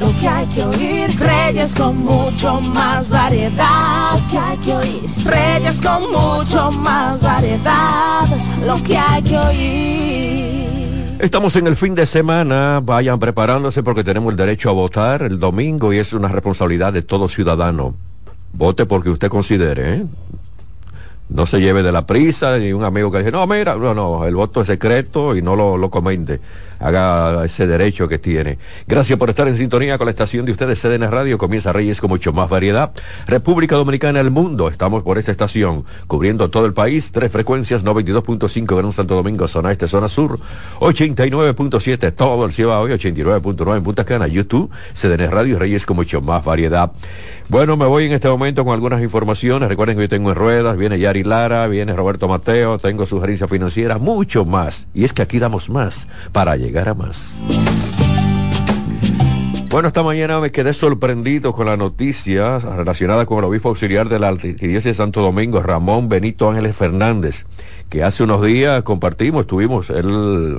Lo que hay que oír. Reyes con mucho más variedad. Lo que hay que oír. Reyes con mucho más variedad. Lo que hay que oír. Estamos en el fin de semana, vayan preparándose porque tenemos el derecho a votar el domingo y es una responsabilidad de todo ciudadano. Vote porque usted considere, ¿eh? No se lleve de la prisa, ni un amigo que dice, no, mira, no, no, el voto es secreto y no lo, lo comente. Haga ese derecho que tiene. Gracias por estar en sintonía con la estación de ustedes, CDN Radio. Comienza Reyes con mucho más variedad. República Dominicana, el mundo. Estamos por esta estación, cubriendo todo el país. Tres frecuencias, 92.5 Gran Santo Domingo, zona este, zona sur. 89.7 todo el cielo hoy, 89.9 en Punta Cana. YouTube, CDN Radio Reyes con mucho más variedad. Bueno, me voy en este momento con algunas informaciones. Recuerden que yo tengo en ruedas, viene Yari Lara, viene Roberto Mateo, tengo sugerencias financieras, mucho más. Y es que aquí damos más para llegar a más. Bueno, esta mañana me quedé sorprendido con la noticia relacionada con el obispo auxiliar de la Arquidiócesis de Santo Domingo, Ramón Benito Ángeles Fernández, que hace unos días compartimos, estuvimos él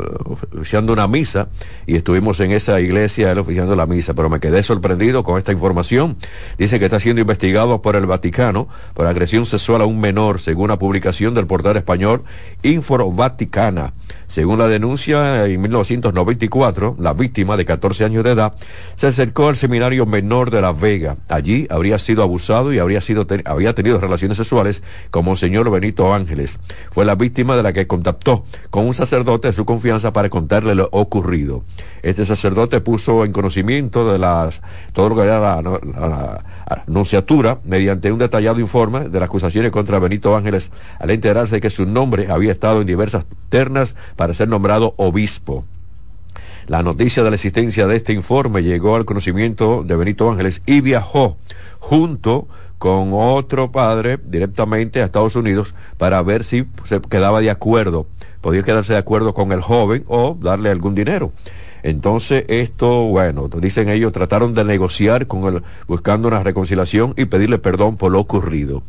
oficiando una misa y estuvimos en esa iglesia él oficiando la misa, pero me quedé sorprendido con esta información. Dice que está siendo investigado por el Vaticano por agresión sexual a un menor, según la publicación del portal español Info Vaticana. Según la denuncia, en 1994, la víctima de 14 años de edad se acercó al seminario menor de La Vega. Allí habría sido abusado y habría sido había tenido relaciones sexuales con Monseñor Benito Ángeles. Fue la víctima de la que contactó con un sacerdote de su confianza para contarle lo ocurrido. Este sacerdote puso en conocimiento de las todo lo que era la, la, la anunciatura mediante un detallado informe de las acusaciones contra Benito Ángeles al enterarse de que su nombre había estado en diversas ternas para ser nombrado obispo. La noticia de la existencia de este informe llegó al conocimiento de Benito Ángeles y viajó junto con otro padre directamente a Estados Unidos para ver si se quedaba de acuerdo, podía quedarse de acuerdo con el joven o darle algún dinero. Entonces, esto, bueno, dicen ellos, trataron de negociar con él, buscando una reconciliación y pedirle perdón por lo ocurrido.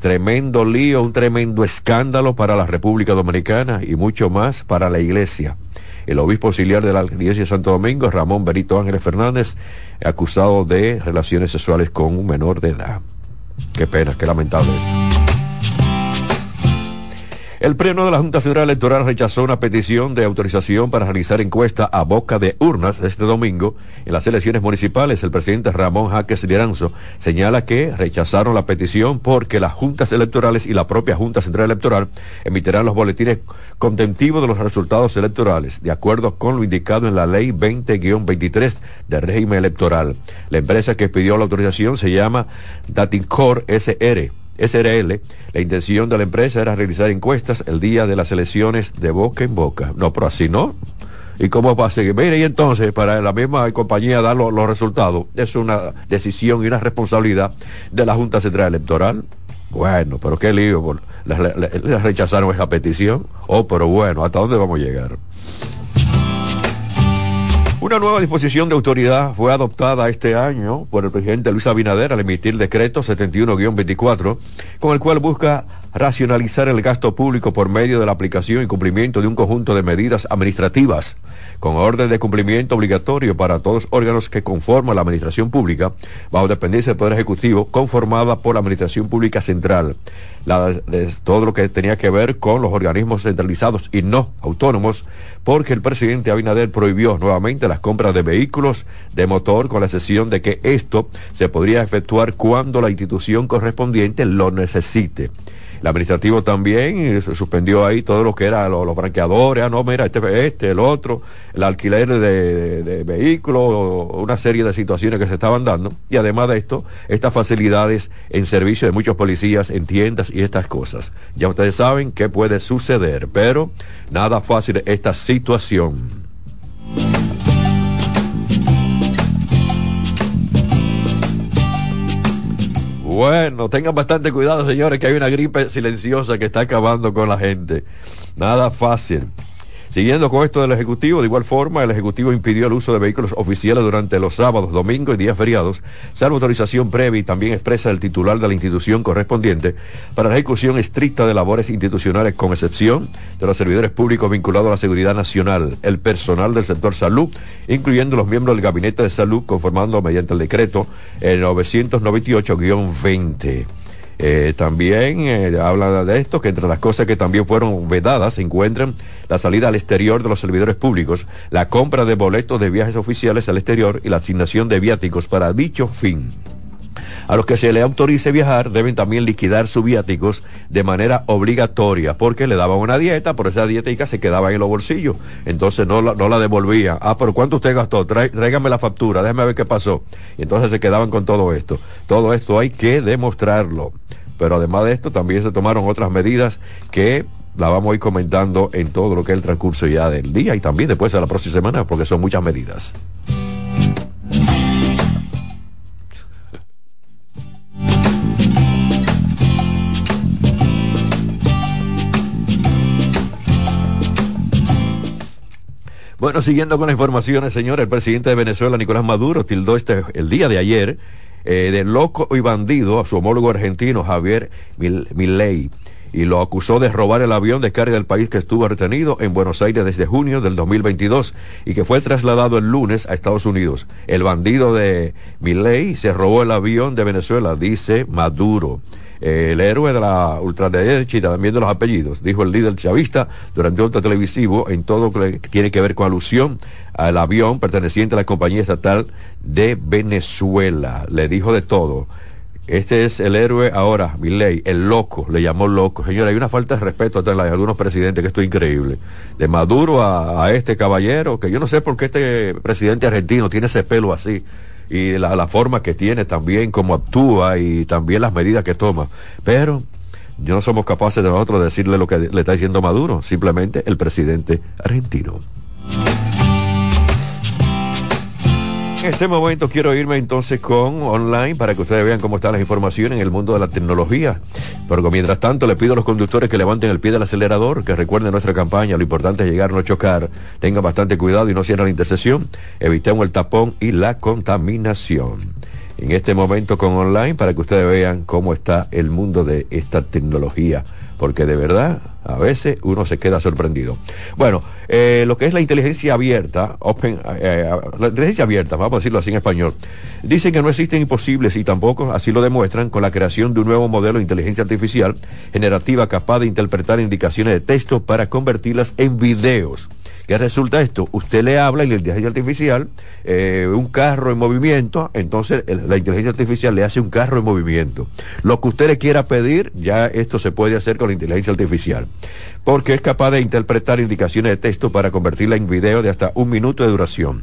Tremendo lío, un tremendo escándalo para la República Dominicana y mucho más para la Iglesia. El obispo auxiliar de la Iglesia de Santo Domingo, Ramón Benito Ángeles Fernández, acusado de relaciones sexuales con un menor de edad. Qué pena, qué lamentable. El Pleno de la Junta Central Electoral rechazó una petición de autorización para realizar encuesta a boca de urnas este domingo en las elecciones municipales. El presidente Ramón Jaques Liranzo señala que rechazaron la petición porque las juntas electorales y la propia Junta Central Electoral emitirán los boletines contentivos de los resultados electorales, de acuerdo con lo indicado en la Ley 20-23 de régimen electoral. La empresa que pidió la autorización se llama Datincor SR SRL, la intención de la empresa era realizar encuestas el día de las elecciones de boca en boca. No, pero así no. ¿Y cómo va a seguir? Mire, y entonces, para la misma compañía dar los, resultados, es una decisión y una responsabilidad de la Junta Central Electoral. Bueno, pero qué lío, les rechazaron esa petición. Oh, pero bueno, ¿hasta dónde vamos a llegar? Una nueva disposición de autoridad fue adoptada este año por el presidente Luis Abinader al emitir decreto 71-24, con el cual busca racionalizar el gasto público por medio de la aplicación y cumplimiento de un conjunto de medidas administrativas con orden de cumplimiento obligatorio para todos los órganos que conforman la administración pública bajo dependencia del Poder Ejecutivo conformada por la Administración Pública Central. todo lo que tenía que ver con los organismos centralizados y no autónomos, porque el presidente Abinader prohibió nuevamente las compras de vehículos de motor con la excepción de que esto se podría efectuar cuando la institución correspondiente lo necesite. El administrativo también suspendió ahí todo lo que era los, los branqueadores, ah, no, mira, este, este, el otro, el alquiler de, de, vehículos, una serie de situaciones que se estaban dando. Y además de esto, estas facilidades en servicio de muchos policías en tiendas y estas cosas. Ya ustedes saben qué puede suceder, pero nada fácil esta situación. Bueno, tengan bastante cuidado, señores, que hay una gripe silenciosa que está acabando con la gente. Nada fácil. Siguiendo con esto del Ejecutivo, de igual forma, el Ejecutivo impidió el uso de vehículos oficiales durante los sábados, domingos y días feriados, salvo autorización previa y también expresa del titular de la institución correspondiente para la ejecución estricta de labores institucionales, con excepción de los servidores públicos vinculados a la seguridad nacional, el personal del sector salud, incluyendo los miembros del Gabinete de Salud, conformando mediante el decreto 998-20. Eh, también eh, habla de esto, que entre las cosas que también fueron vedadas se encuentran la salida al exterior de los servidores públicos, la compra de boletos de viajes oficiales al exterior y la asignación de viáticos para dicho fin. A los que se le autorice viajar deben también liquidar sus viáticos de manera obligatoria, porque le daban una dieta, por esa dietica se quedaba en los bolsillos, entonces no la, no la devolvía. Ah, pero ¿cuánto usted gastó? tráigame la factura, déjame ver qué pasó. Y entonces se quedaban con todo esto. Todo esto hay que demostrarlo. Pero además de esto, también se tomaron otras medidas que la vamos a ir comentando en todo lo que es el transcurso ya del día y también después de la próxima semana, porque son muchas medidas. Bueno, siguiendo con las informaciones, señor, el presidente de Venezuela, Nicolás Maduro, tildó este, el día de ayer eh, de loco y bandido a su homólogo argentino, Javier Milei, y lo acusó de robar el avión de carga del país que estuvo retenido en Buenos Aires desde junio del 2022 y que fue trasladado el lunes a Estados Unidos. El bandido de Milei se robó el avión de Venezuela, dice Maduro el héroe de la ultraderecha y también de los apellidos, dijo el líder chavista durante otro televisivo en todo lo que tiene que ver con alusión al avión perteneciente a la compañía estatal de Venezuela. Le dijo de todo. Este es el héroe ahora, Milley, el loco, le llamó loco. Señora, hay una falta de respeto hasta en algunos presidentes que esto es increíble. De Maduro a, este caballero, que yo no sé por qué este presidente argentino tiene ese pelo así y la, forma que tiene también, cómo actúa y también las medidas que toma. Pero no somos capaces de nosotros decirle lo que le está diciendo Maduro, simplemente el presidente argentino. En este momento quiero irme entonces con online para que ustedes vean cómo están las informaciones en el mundo de la tecnología. Pero mientras tanto le pido a los conductores que levanten el pie del acelerador, que recuerden nuestra campaña, lo importante es llegar, no chocar, tengan bastante cuidado y no cierren la intersección, evitemos el tapón y la contaminación. En este momento con online para que ustedes vean cómo está el mundo de esta tecnología porque de verdad a veces uno se queda sorprendido. Bueno, eh, lo que es la inteligencia abierta, open, eh, eh, la inteligencia abierta, vamos a decirlo así en español, dicen que no existen imposibles y tampoco así lo demuestran con la creación de un nuevo modelo de inteligencia artificial generativa capaz de interpretar indicaciones de texto para convertirlas en videos. ¿Qué resulta esto? Usted le habla y la inteligencia artificial, eh, un carro en movimiento, entonces la inteligencia artificial le hace un carro en movimiento. Lo que usted le quiera pedir, ya esto se puede hacer con la inteligencia artificial, porque es capaz de interpretar indicaciones de texto para convertirla en video de hasta un minuto de duración.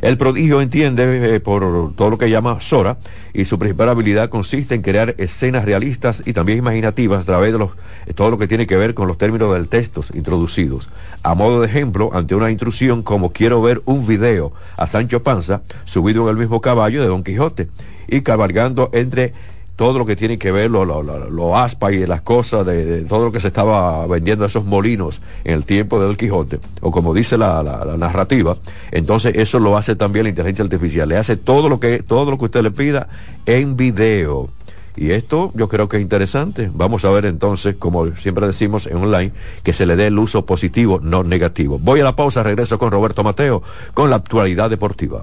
El prodigio entiende eh, por todo lo que llama Sora y su principal habilidad consiste en crear escenas realistas y también imaginativas a través de los, eh, todo lo que tiene que ver con los términos del texto introducidos. A modo de ejemplo, ante una intrusión como quiero ver un video a Sancho Panza subido en el mismo caballo de Don Quijote y cabalgando entre todo lo que tiene que ver, lo, lo, aspa y las cosas, de, todo lo que se estaba vendiendo a esos molinos en el tiempo del Quijote, o como dice la, la, narrativa, entonces eso lo hace también la inteligencia artificial, le hace todo lo que, todo lo que usted le pida en video. Y esto yo creo que es interesante. Vamos a ver entonces, como siempre decimos en online, que se le dé el uso positivo, no negativo. Voy a la pausa, regreso con Roberto Mateo, con la actualidad deportiva.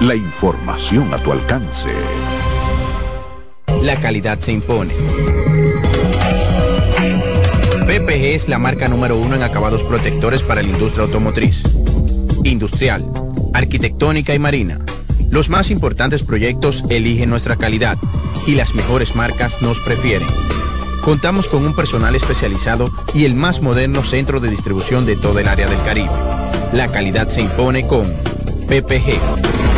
la información a tu alcance. La calidad se impone. PPG es la marca número uno en acabados protectores para la industria automotriz, industrial, arquitectónica y marina. Los más importantes proyectos eligen nuestra calidad y las mejores marcas nos prefieren. Contamos con un personal especializado y el más moderno centro de distribución de todo el área del Caribe. La calidad se impone con PPG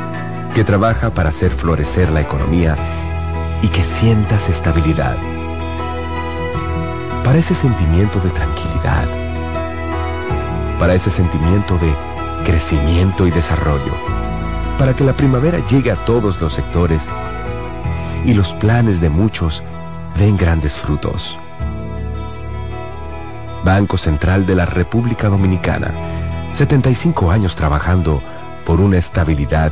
que trabaja para hacer florecer la economía y que sientas estabilidad. Para ese sentimiento de tranquilidad. Para ese sentimiento de crecimiento y desarrollo. Para que la primavera llegue a todos los sectores y los planes de muchos den grandes frutos. Banco Central de la República Dominicana. 75 años trabajando por una estabilidad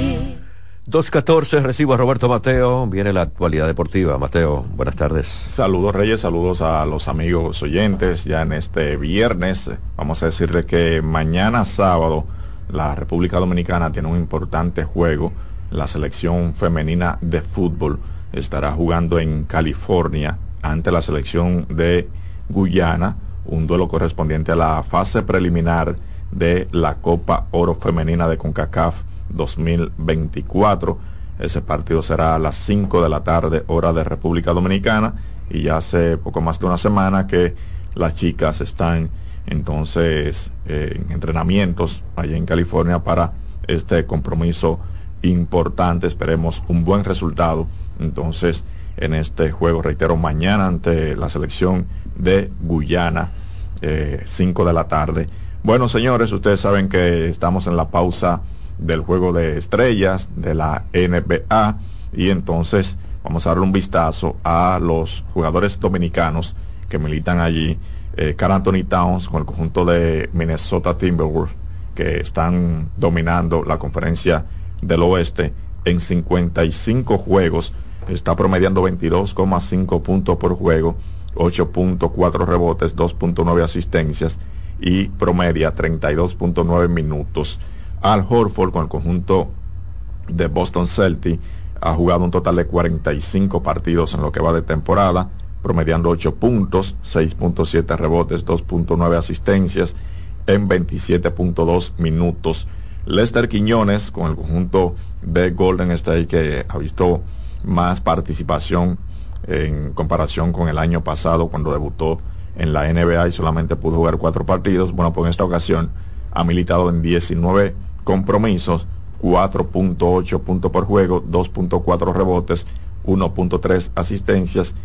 2.14, recibo a Roberto Mateo, viene la actualidad deportiva. Mateo, buenas tardes. Saludos Reyes, saludos a los amigos oyentes. Ya en este viernes, vamos a decirle que mañana sábado la República Dominicana tiene un importante juego. La selección femenina de fútbol estará jugando en California ante la selección de Guyana, un duelo correspondiente a la fase preliminar de la Copa Oro Femenina de CONCACAF 2024. Ese partido será a las 5 de la tarde, hora de República Dominicana, y ya hace poco más de una semana que las chicas están entonces eh, en entrenamientos allá en California para este compromiso importante. Esperemos un buen resultado. Entonces, en este juego, reitero, mañana ante la selección de Guyana, 5 eh, de la tarde. Bueno, señores, ustedes saben que estamos en la pausa del juego de estrellas de la NBA y entonces vamos a darle un vistazo a los jugadores dominicanos que militan allí. Eh, Anthony Towns con el conjunto de Minnesota Timberwolves que están dominando la conferencia del oeste en 55 juegos. Está promediando 22,5 puntos por juego, 8.4 rebotes, 2.9 asistencias y promedia 32.9 minutos. Al Horford con el conjunto de Boston Celtics ha jugado un total de 45 partidos en lo que va de temporada, promediando 8 puntos, 6.7 rebotes, 2.9 asistencias en 27.2 minutos. Lester Quiñones con el conjunto de Golden State que ha visto más participación en comparación con el año pasado cuando debutó en la NBA y solamente pudo jugar cuatro partidos. Bueno, pues en esta ocasión ha militado en 19 compromisos, 4.8 puntos por juego, 2.4 rebotes, 1.3 asistencias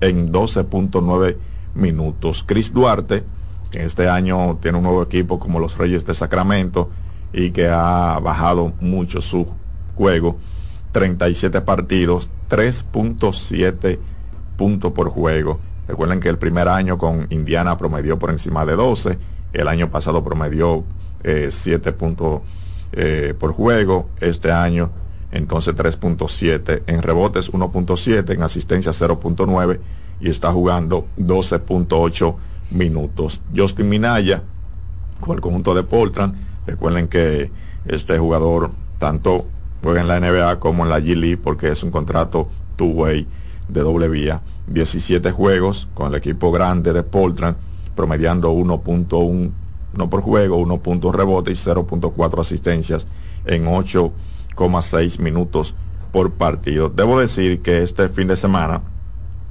en 12.9 minutos. Chris Duarte, que este año tiene un nuevo equipo como los Reyes de Sacramento y que ha bajado mucho su juego, 37 partidos, 3.7 puntos por juego. Recuerden que el primer año con Indiana promedió por encima de 12, el año pasado promedió 7 eh, eh, por juego, este año entonces 3.7, en rebotes 1.7, en asistencia 0.9 y está jugando 12.8 minutos. Justin Minaya con el conjunto de Portland, recuerden que este jugador tanto juega en la NBA como en la G League porque es un contrato two-way de doble vía. 17 juegos con el equipo grande de Portland, promediando 1.1 no por juego, 1 punto rebote y 0.4 asistencias en 8,6 minutos por partido. Debo decir que este fin de semana,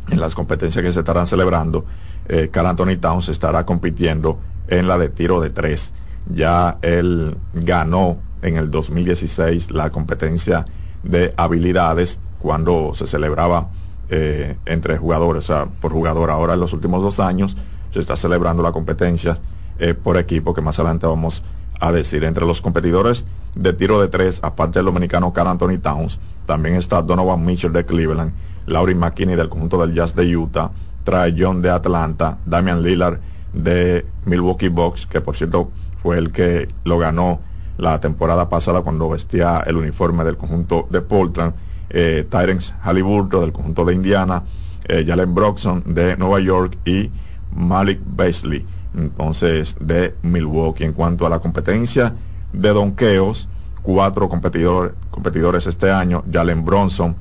en las competencias que se estarán celebrando, eh, Carl Anthony Towns estará compitiendo en la de tiro de tres. Ya él ganó en el 2016 la competencia de habilidades cuando se celebraba eh, entre jugadores, o sea, por jugador. Ahora en los últimos dos años se está celebrando la competencia eh, por equipo, que más adelante vamos a decir. Entre los competidores de tiro de tres, aparte del dominicano Carl Anthony Towns, también está Donovan Mitchell de Cleveland, Laurie McKinney del conjunto del Jazz de Utah, Trae John de Atlanta, Damian Lillard de Milwaukee Bucks, que por cierto fue el que lo ganó la temporada pasada cuando vestía el uniforme del conjunto de Portland, eh, Tyrens Halliburton del conjunto de Indiana, eh, Jalen Broxson de Nueva York y Malik Beasley, entonces de Milwaukee. En cuanto a la competencia de donqueos, cuatro competidores, competidores este año, Jalen Bronson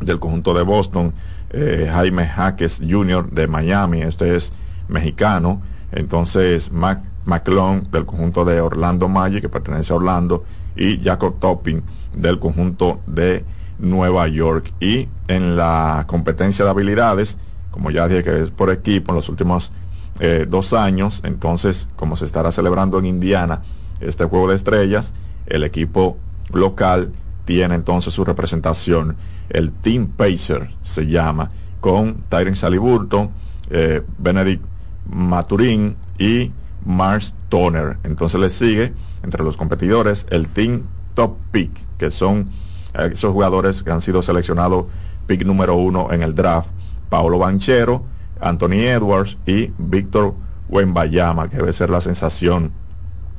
del conjunto de Boston, eh, Jaime Jaques Jr. de Miami, este es mexicano, entonces Mac McClone del conjunto de Orlando Magic, que pertenece a Orlando, y Jacob Topping del conjunto de Nueva York. Y en la competencia de habilidades, como ya dije que es por equipo en los últimos eh, dos años, entonces como se estará celebrando en Indiana este juego de estrellas, el equipo local tiene entonces su representación, el Team Pacer se llama, con Tyron Saliburton, eh, Benedict Maturín y Mars Toner. Entonces le sigue entre los competidores el Team Top Pick, que son esos jugadores que han sido seleccionados pick número uno en el draft. Paolo Banchero, Anthony Edwards y Víctor Wembayama, que debe ser la sensación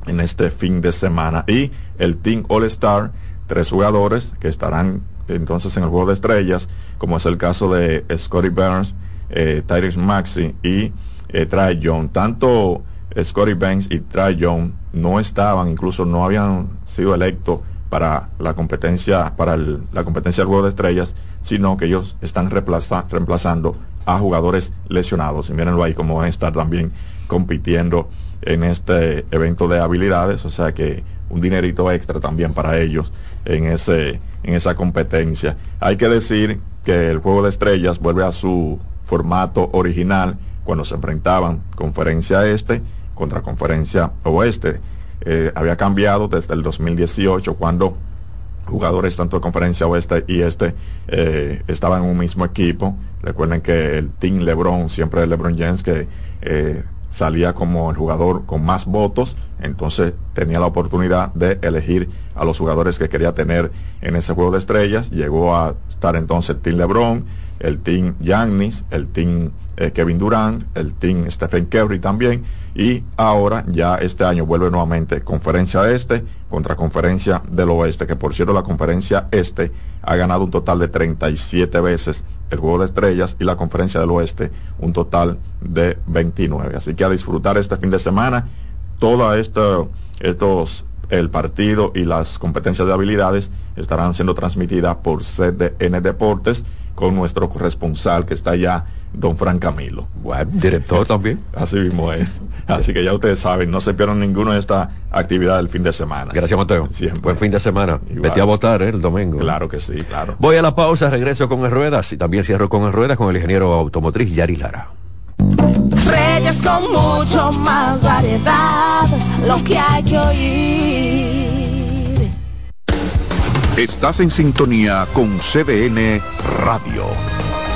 en este fin de semana. Y el Team All Star, tres jugadores que estarán entonces en el juego de estrellas, como es el caso de Scotty Burns, eh, Tyrese Maxi y eh, Trae Young. Tanto Scotty Banks y Trae Young no estaban, incluso no habían sido electos para la competencia, para la competencia del juego de estrellas, sino que ellos están reemplazando a jugadores lesionados. Y mírenlo ahí como van a estar también compitiendo en este evento de habilidades, o sea que un dinerito extra también para ellos en ese en esa competencia. Hay que decir que el juego de estrellas vuelve a su formato original cuando se enfrentaban conferencia este contra conferencia oeste. Eh, había cambiado desde el 2018 cuando jugadores tanto de conferencia oeste y este eh, estaban en un mismo equipo. Recuerden que el Team LeBron, siempre LeBron James, que eh, salía como el jugador con más votos, entonces tenía la oportunidad de elegir a los jugadores que quería tener en ese juego de estrellas. Llegó a estar entonces el Team LeBron, el Team Giannis, el Team eh, Kevin Durant, el Team Stephen Curry también, y ahora ya este año vuelve nuevamente conferencia este contra conferencia del oeste, que por cierto la conferencia este ha ganado un total de 37 veces el juego de estrellas y la conferencia del oeste un total de 29. Así que a disfrutar este fin de semana, todo esto, estos, el partido y las competencias de habilidades estarán siendo transmitidas por CDN Deportes con nuestro corresponsal que está allá don Fran Camilo. Bueno, director también. Así mismo es. Así que ya ustedes saben, no se pierdan ninguna de estas actividades del fin de semana. Gracias, Mateo. Siempre. Buen fin de semana. Vete a votar ¿eh? el domingo. Claro que sí, claro. Voy a la pausa, regreso con el Ruedas y también cierro con el Ruedas con el ingeniero automotriz Yari Lara. Reyes con mucho más variedad, lo que hay que oír. Estás en sintonía con CDN Radio.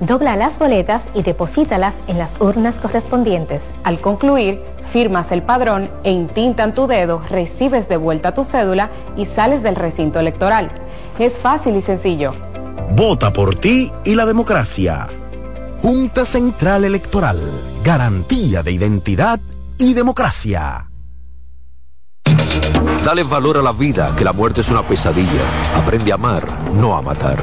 dobla las boletas y deposítalas en las urnas correspondientes. Al concluir, firmas el padrón e intintan tu dedo, recibes de vuelta tu cédula y sales del recinto electoral. Es fácil y sencillo. Vota por ti y la democracia. Junta Central Electoral. Garantía de identidad y democracia. Dale valor a la vida, que la muerte es una pesadilla. Aprende a amar, no a matar.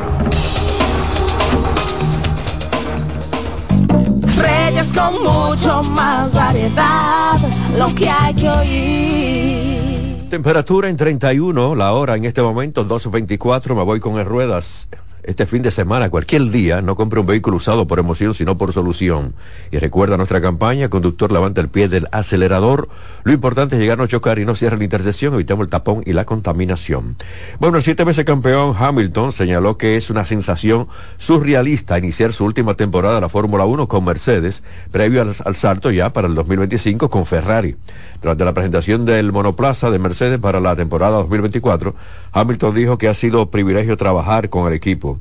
Reyes con mucho más variedad, lo que hay que oír. Temperatura en 31, la hora en este momento 2.24, me voy con el ruedas este fin de semana, cualquier día, no compre un vehículo usado por emoción, sino por solución. Y recuerda nuestra campaña, conductor levanta el pie del acelerador. Lo importante es llegar a no chocar y no cierre la intersección, evitamos el tapón y la contaminación. Bueno, el siete veces campeón Hamilton señaló que es una sensación surrealista iniciar su última temporada de la Fórmula 1 con Mercedes, previo al, al salto ya para el 2025 con Ferrari. Durante la presentación del monoplaza de Mercedes para la temporada 2024, Hamilton dijo que ha sido privilegio trabajar con el equipo.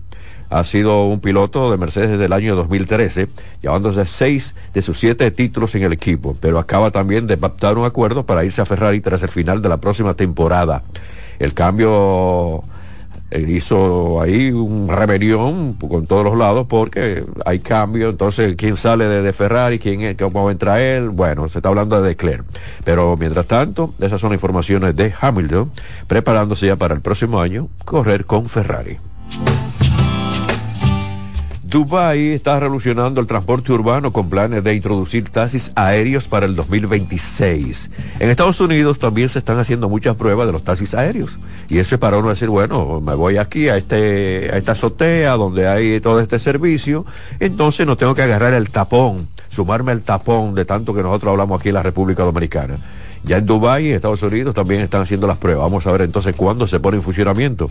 Ha sido un piloto de Mercedes desde el año 2013, llevándose seis de sus siete títulos en el equipo, pero acaba también de pactar un acuerdo para irse a Ferrari tras el final de la próxima temporada. El cambio eh, hizo ahí un rebelión con todos los lados porque hay cambio, entonces quién sale de, Ferrari, quién es, cómo entra él, bueno, se está hablando de Leclerc. Pero mientras tanto, esas son informaciones de Hamilton, preparándose ya para el próximo año correr con Ferrari. Dubái está revolucionando el transporte urbano con planes de introducir taxis aéreos para el 2026. En Estados Unidos también se están haciendo muchas pruebas de los taxis aéreos. Y eso es para uno decir, bueno, me voy aquí a, este, a esta azotea donde hay todo este servicio, entonces no tengo que agarrar el tapón, sumarme el tapón de tanto que nosotros hablamos aquí en la República Dominicana. Ya en Dubái y Estados Unidos también están haciendo las pruebas. Vamos a ver entonces cuándo se pone en funcionamiento.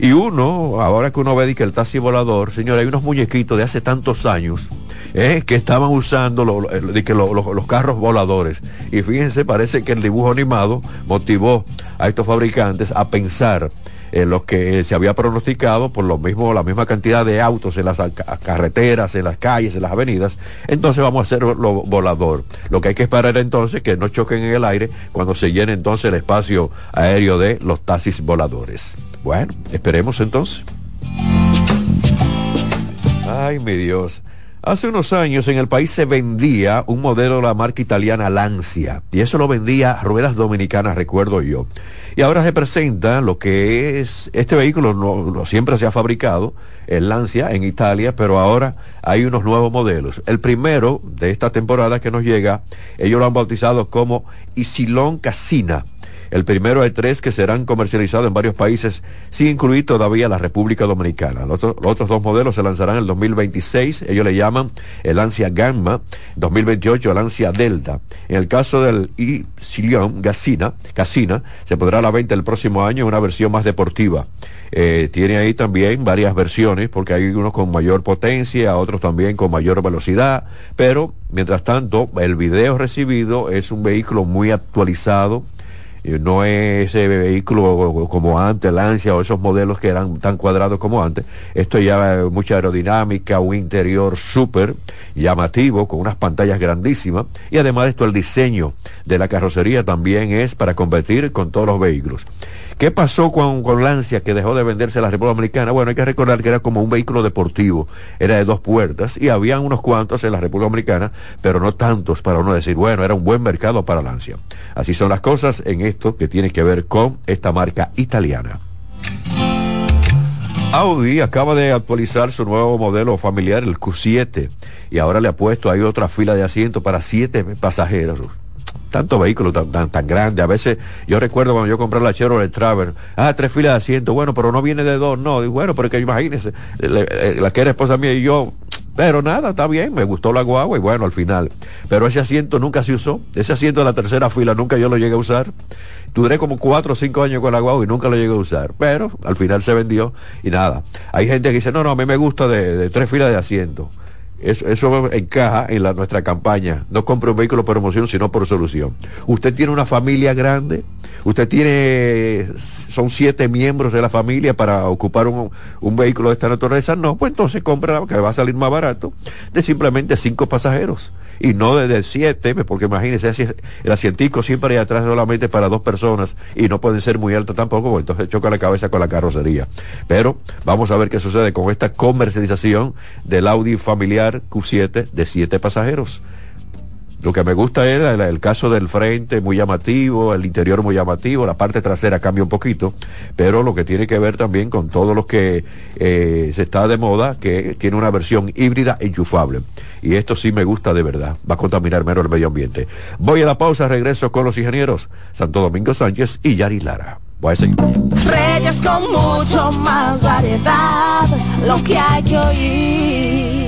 Y uno, ahora que uno ve que el taxi volador, señor, hay unos muñequitos de hace tantos años eh, que estaban usando que los carros voladores. Y fíjense, parece que el dibujo animado motivó a estos fabricantes a pensar en lo que se había pronosticado por lo mismo, la misma cantidad de autos en las carreteras, en las calles, en las avenidas, entonces vamos a hacerlo volador. Lo que hay que esperar entonces que no choquen en el aire cuando se llene entonces el espacio aéreo de los taxis voladores. Bueno, esperemos entonces. Ay, mi Dios. Hace unos años en el país se vendía un modelo de la marca italiana Lancia y eso lo vendía Ruedas Dominicanas, recuerdo yo. Y ahora se presenta lo que es, este vehículo no, siempre se ha fabricado, el Lancia en Italia, pero ahora hay unos nuevos modelos. El primero de esta temporada que nos llega, ellos lo han bautizado como Isilon Casina el primero de tres que serán comercializados en varios países, sin incluir todavía la República Dominicana. Los, otros dos modelos se lanzarán en el 2026, ellos le llaman el Ansia Gamma, 2028 el Ansia Delta. En el caso del Silion Casina, Casina, se podrá a la venta el próximo año una versión más deportiva. Eh, tiene ahí también varias versiones, porque hay unos con mayor potencia, otros también con mayor velocidad, pero mientras tanto, el video recibido es un vehículo muy actualizado, no es ese vehículo como antes, Lancia o esos modelos que eran tan cuadrados como antes. Esto ya es mucha aerodinámica, un interior súper llamativo, con unas pantallas grandísimas. Y además esto, el diseño de la carrocería también es para competir con todos los vehículos. ¿Qué pasó con, con Lancia que dejó de venderse a la República Dominicana? Bueno, hay que recordar que era como un vehículo deportivo, era de dos puertas y habían unos cuantos en la República Dominicana, pero no tantos para uno decir, bueno, era un buen mercado para Lancia. Así son las cosas en esto que tiene que ver con esta marca italiana. Audi acaba de actualizar su nuevo modelo familiar, el Q7, y ahora le ha puesto ahí otra fila de asientos para siete pasajeros tantos vehículos tan, tan, tan. A veces, yo recuerdo cuando yo compré la Chevrolet Traver, ah, tres filas de asiento, bueno, pero no viene de dos, no, y bueno, pero que imagínese, la que era esposa mía y yo, pero nada, está bien, me gustó la guagua y bueno, al final. Pero ese asiento nunca se usó, ese asiento de la tercera fila nunca yo lo llegué a usar. Duré como cuatro o cinco años con la guagua y nunca lo llegué a usar, pero al final se vendió y nada. Hay gente que dice, no, no, a mí me gusta de, de tres filas de asiento. Eso, eso encaja en la, nuestra campaña. No compre un vehículo por emoción, sino por solución. Usted tiene una familia grande, usted tiene, son siete miembros de la familia para ocupar un, un vehículo de esta naturaleza. No, pues entonces compra que va a salir más barato de simplemente cinco pasajeros y no de siete, porque imagínese, el asientico siempre hay atrás solamente para dos personas y no pueden ser muy altos tampoco, pues entonces choca la cabeza con la carrocería. Pero vamos a ver qué sucede con esta comercialización del Audi familiar Q7 de siete pasajeros. Lo que me gusta es el, caso del frente muy llamativo, el interior muy llamativo, la parte trasera cambia un poquito, pero lo que tiene que ver también con todo lo que eh, se está de moda, que tiene una versión híbrida enchufable. Y esto sí me gusta de verdad, va a contaminar menos el medio ambiente. Voy a la pausa, regreso con los ingenieros Santo Domingo Sánchez y Yari Lara. Voy a seguir. Reyes con mucho más variedad, lo que hay que oír.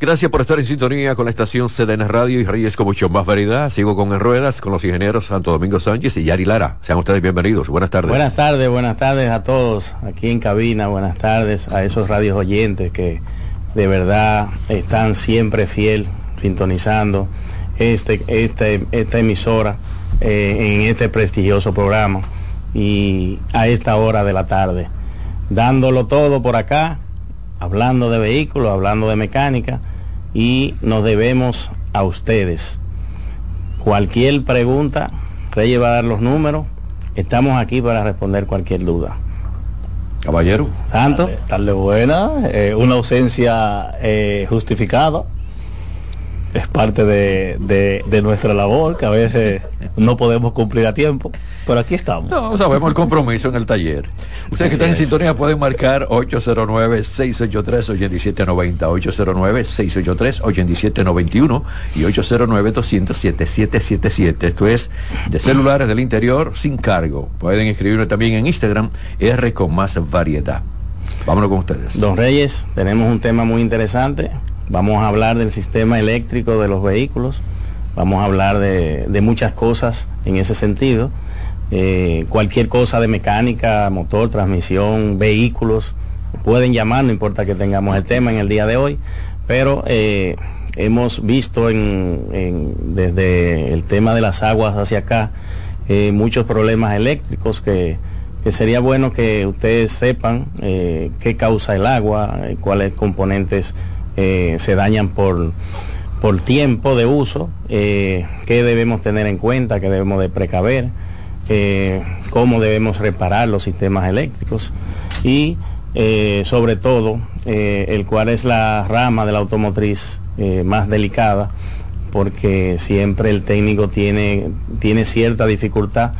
Gracias por estar en sintonía con la estación CDN Radio y Reyes con mucho más variedad. Sigo con En Ruedas con los ingenieros Santo Domingo Sánchez y Yari Lara. Sean ustedes bienvenidos. Buenas tardes. Buenas tardes, buenas tardes a todos aquí en cabina. Buenas tardes a esos radios oyentes que de verdad están siempre fiel sintonizando este, este, esta emisora eh, en este prestigioso programa y a esta hora de la tarde. Dándolo todo por acá, hablando de vehículos, hablando de mecánica y nos debemos a ustedes. Cualquier pregunta, Reyes va a dar los números. Estamos aquí para responder cualquier duda. Caballero. Santo. Tarde buena, eh, una ausencia eh, justificada. Parte de, de, de nuestra labor, que a veces no podemos cumplir a tiempo, pero aquí estamos. No, sabemos el compromiso en el taller. Ustedes que están en sintonía pueden marcar 809-683-8790, 809-683-8791 y 809-207-777. Esto es de celulares del interior sin cargo. Pueden escribirme también en Instagram, R con más variedad. Vámonos con ustedes. Don Reyes, tenemos un tema muy interesante. Vamos a hablar del sistema eléctrico de los vehículos. Vamos a hablar de, muchas cosas en ese sentido. Eh, cualquier cosa de mecánica, motor, transmisión, vehículos, pueden llamar, no importa que tengamos el tema en el día de hoy, pero eh, hemos visto en, desde el tema de las aguas hacia acá eh, muchos problemas eléctricos que, que, sería bueno que ustedes sepan qué causa el agua, cuáles componentes se dañan por por tiempo de uso, eh, qué debemos tener en cuenta, qué debemos de precaver, eh, cómo debemos reparar los sistemas eléctricos y eh, sobre todo el cuál es la rama de la automotriz más delicada porque siempre el técnico tiene, tiene cierta dificultad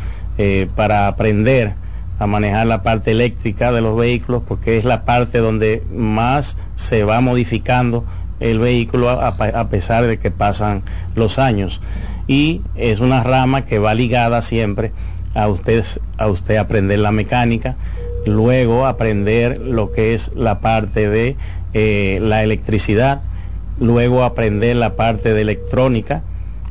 para aprender a manejar la parte eléctrica de los vehículos porque es la parte donde más se va modificando el vehículo a, pesar de que pasan los años. Y es una rama que va ligada siempre a usted, a usted aprender la mecánica, luego aprender lo que es la parte de eh, la electricidad, luego aprender la parte de electrónica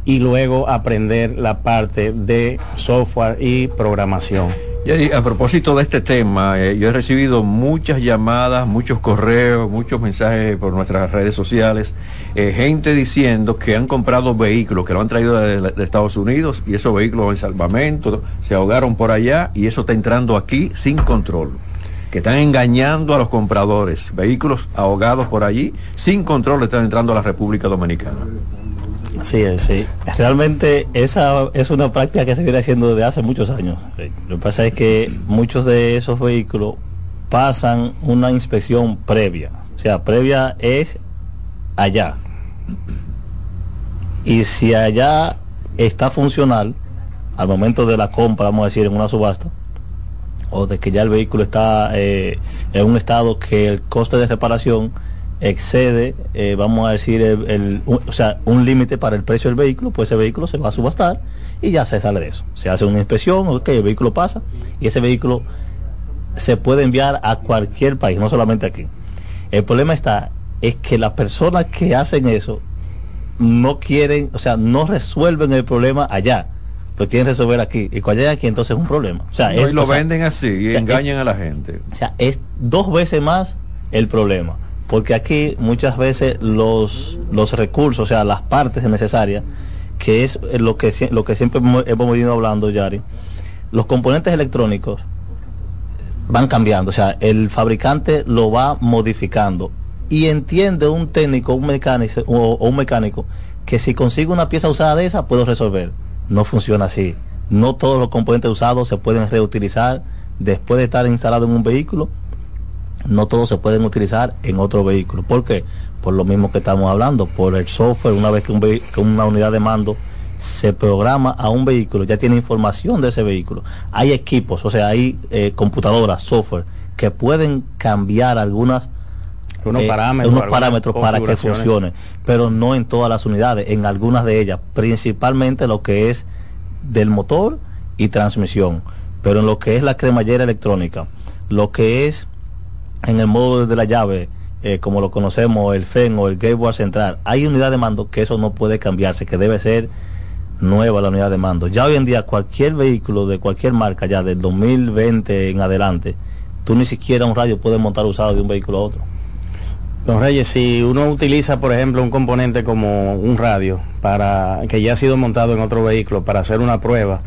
y luego aprender la parte de software y programación. Y a propósito de este tema, eh, yo he recibido muchas llamadas, muchos correos, muchos mensajes por nuestras redes sociales, eh, gente diciendo que han comprado vehículos, que lo han traído de, de, Estados Unidos y esos vehículos en salvamento, se ahogaron por allá y eso está entrando aquí sin control. Que están engañando a los compradores, vehículos ahogados por allí, sin control están entrando a la República Dominicana. Así sí. Realmente esa es una práctica que se viene haciendo desde hace muchos años. Lo que pasa es que muchos de esos vehículos pasan una inspección previa. O sea, previa es allá. Y si allá está funcional, al momento de la compra, vamos a decir, en una subasta, o de que ya el vehículo está eh, en un estado que el coste de reparación excede, eh, vamos a decir, el, el, un, o sea, un límite para el precio del vehículo, pues ese vehículo se va a subastar y ya se sale de eso. Se hace una inspección, ok, el vehículo pasa y ese vehículo se puede enviar a cualquier país, no solamente aquí. El problema está es que las personas que hacen eso no quieren, o sea, no resuelven el problema allá. Lo quieren resolver aquí. Y cuando llegan aquí, entonces es un problema. O sea, No, es- y lo o sea, venden así y o sea, engañan a la gente. o sea, es dos veces más el problema. Porque aquí muchas veces los, los recursos, o sea, las partes necesarias, que es lo que, lo que siempre hemos venido hablando, Yari, los componentes electrónicos van cambiando, o sea, el fabricante lo va modificando y entiende un técnico, un mecánico o, o un mecánico que si consigue una pieza usada de esa puedo resolver. No funciona así. No todos los componentes usados se pueden reutilizar después de estar instalado en un vehículo. No todos se pueden utilizar en otro vehículo. ¿Por qué? Por lo mismo que estamos hablando, por el software, una vez que, un vehi- que una unidad de mando se programa a un vehículo, ya tiene información de ese vehículo. Hay equipos, o sea, hay eh, computadoras, software, que pueden cambiar algunas Unos eh, parámetros, unos algunas parámetros para que funcione, pero no en todas las unidades, en algunas de ellas, principalmente lo que es del motor y transmisión, pero en lo que es la cremallera electrónica, lo que es en el modo de la llave, eh, como lo conocemos, el FEN o el gateway central, hay unidad de mando que eso no puede cambiarse, que debe ser nueva la unidad de mando. Ya hoy en día cualquier vehículo de cualquier marca, ya del 2020 en adelante, tú ni siquiera un radio puedes montar usado de un vehículo a otro. Don Reyes, si uno utiliza, por ejemplo, un componente como un radio para que ya ha sido montado en otro vehículo para hacer una prueba,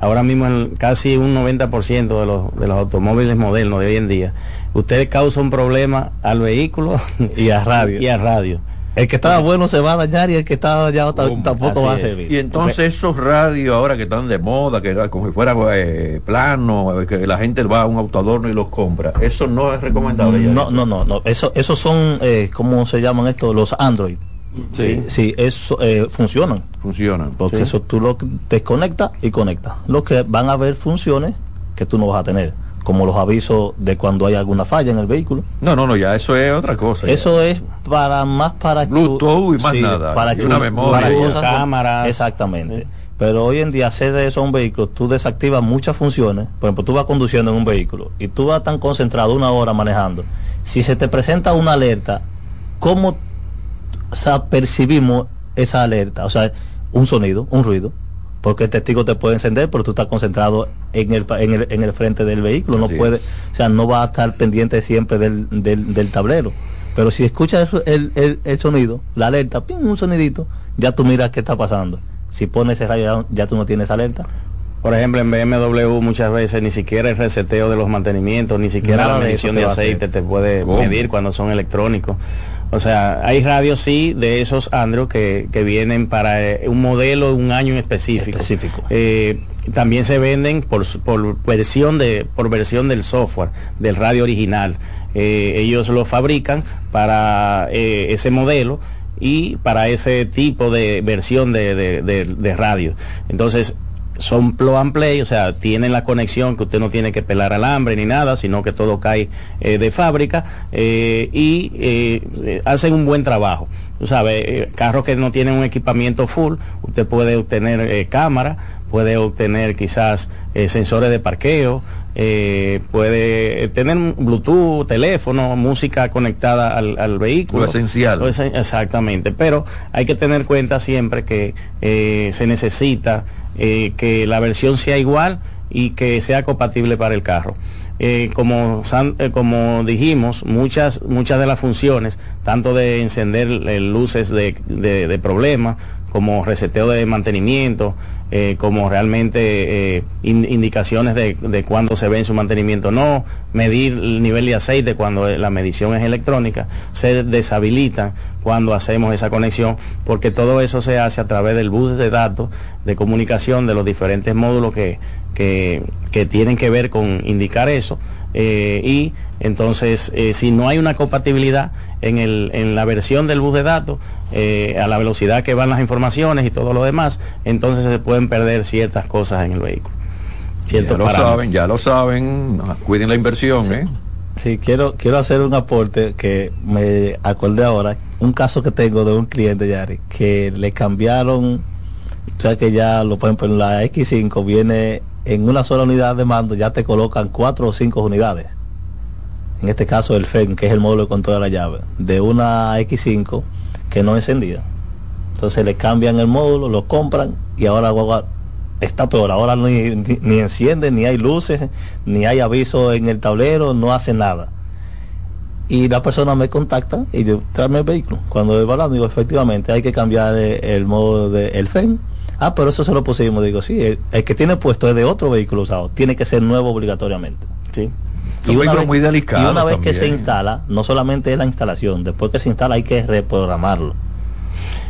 ahora mismo el- casi un 90% de los, de los automóviles modernos de hoy en día, usted causa un problema al vehículo y a radio. Y a radio. El que estaba bueno se va a dañar y el que estaba dañado ta- tampoco va a servir. Y entonces esos radios ahora que están de moda, que como si fuera eh, plano, que la gente va a un autoadorno y los compra, eso no es recomendable. No, no, no, no. Eso, esos son, eh, ¿cómo se llaman estos? Los Android. Sí, sí, eso eh, funcionan. Funcionan. Porque Sí. eso tú lo desconectas y conectas. Lo que van a haber funciones que tú no vas a tener, como los avisos de cuando hay alguna falla en el vehículo. No, no, no, ya eso es otra cosa. ya. Eso es para más para Bluetooth y más nada, Para y una memoria. para Y cosas- cámaras. Exactamente. Pero hoy en día hacer de eso a un vehículo, tú desactivas muchas funciones. Por ejemplo, tú vas conduciendo en un vehículo y tú vas tan concentrado una hora manejando. Si se te presenta una alerta, ¿cómo o sea, percibimos esa alerta? O sea, un sonido, un ruido. Porque el testigo te puede encender, pero tú estás concentrado en el, en el, en el frente del vehículo. No puede, es. o sea, no va a estar pendiente siempre del, del, del tablero. Pero si escuchas el, el, el sonido, la alerta, ping, un sonidito, ya tú miras qué está pasando. Si pones ese rayo, ya, tú no tienes alerta. Por ejemplo, en BMW muchas veces ni siquiera el reseteo de los mantenimientos, ni siquiera Nada la medición de aceite te puede ¿Cómo? medir cuando son electrónicos. O sea, hay radios sí de esos Android que, que vienen para eh, un modelo, un año específico. Específico. Eh, también se venden por, por versión de por versión del software del radio original. Eh, ellos lo fabrican para ese modelo y para ese tipo de versión de, de- de- de radio. Entonces son plug and play, o sea, tienen la conexión que usted no tiene que pelar alambre ni nada, sino que todo cae eh, de fábrica eh, y eh, eh, hacen un buen trabajo. Tú sabes, carros que no tienen un equipamiento full, usted puede obtener cámara, puede obtener quizás sensores de parqueo, eh, puede tener Bluetooth, teléfono, música conectada al, al vehículo. Lo esencial. Lo exactamente, pero hay que tener cuenta siempre que eh, se necesita eh, que la versión sea igual y que sea compatible para el carro. Eh, como, eh, como dijimos, muchas, muchas de las funciones, tanto de encender luces de, de, de como reseteo de mantenimiento, eh, como realmente eh, in- indicaciones de, de cuándo se ve en su mantenimiento o no, medir el nivel de aceite cuando la medición es electrónica, se deshabilitan cuando hacemos esa conexión, porque todo eso se hace a través del bus de datos de comunicación de los diferentes módulos que, que, que tienen que ver con indicar eso. Eh, y entonces, eh, si no hay una compatibilidad en, el, en la versión del bus de datos, eh, a la velocidad que van las informaciones y todo lo demás, entonces se pueden perder ciertas cosas en el vehículo. Ya Ciertos lo parámetros. saben, ya lo saben. Cuiden la inversión, ¿eh? Sí, quiero, quiero hacer un aporte que me acordé ahora. Un caso que tengo de un cliente, Yari, que le cambiaron, o sea que ya, lo, por ejemplo, en la X5 viene en una sola unidad de mando, ya te colocan cuatro o cinco unidades. en este caso el FEN, que es el módulo con toda la llave, de una X5 que no encendía. Entonces le cambian el módulo, lo compran y ahora está peor. Ahora ni, ni, ni enciende, ni hay luces, ni hay aviso en el tablero, no hace nada. Y la persona me contacta y yo tráeme el vehículo. Cuando evaluando digo, efectivamente, hay que cambiar el, el modo del el FEN. Ah, pero eso se lo pusimos. Digo, sí, el, el que tiene puesto es de otro vehículo usado. Tiene que ser nuevo obligatoriamente. ¿sí? Un vehículo muy delicado y una vez que se instala, no solamente es la instalación, después que se instala hay que reprogramarlo.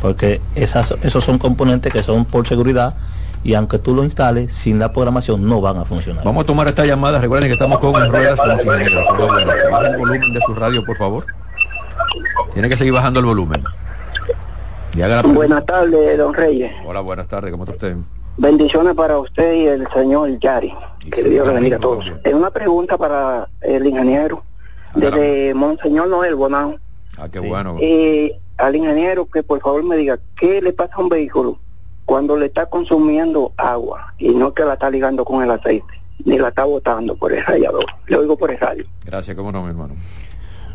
Porque esas, esos son componentes que son por seguridad y aunque tú lo instales, sin la programación no van a funcionar. Vamos a tomar esta llamada. Recuerden que estamos con ruedas con. Baja el volumen de su radio, por favor. Tiene que seguir bajando el volumen. Y haga la pregunta. Buenas tardes, don Reyes. Hola, buenas tardes. ¿Cómo está usted? Bendiciones para usted y el señor Yari. Que Dios le bendiga a todos. Es una pregunta para el ingeniero desde Monseñor Noel Bonao. Ah, qué bueno. Eh, al ingeniero que por favor me diga qué le pasa a un vehículo cuando le está consumiendo agua y no que la está ligando con el aceite, ni la está botando por el radiador. Le oigo por el radio. Gracias, cómo no, mi hermano.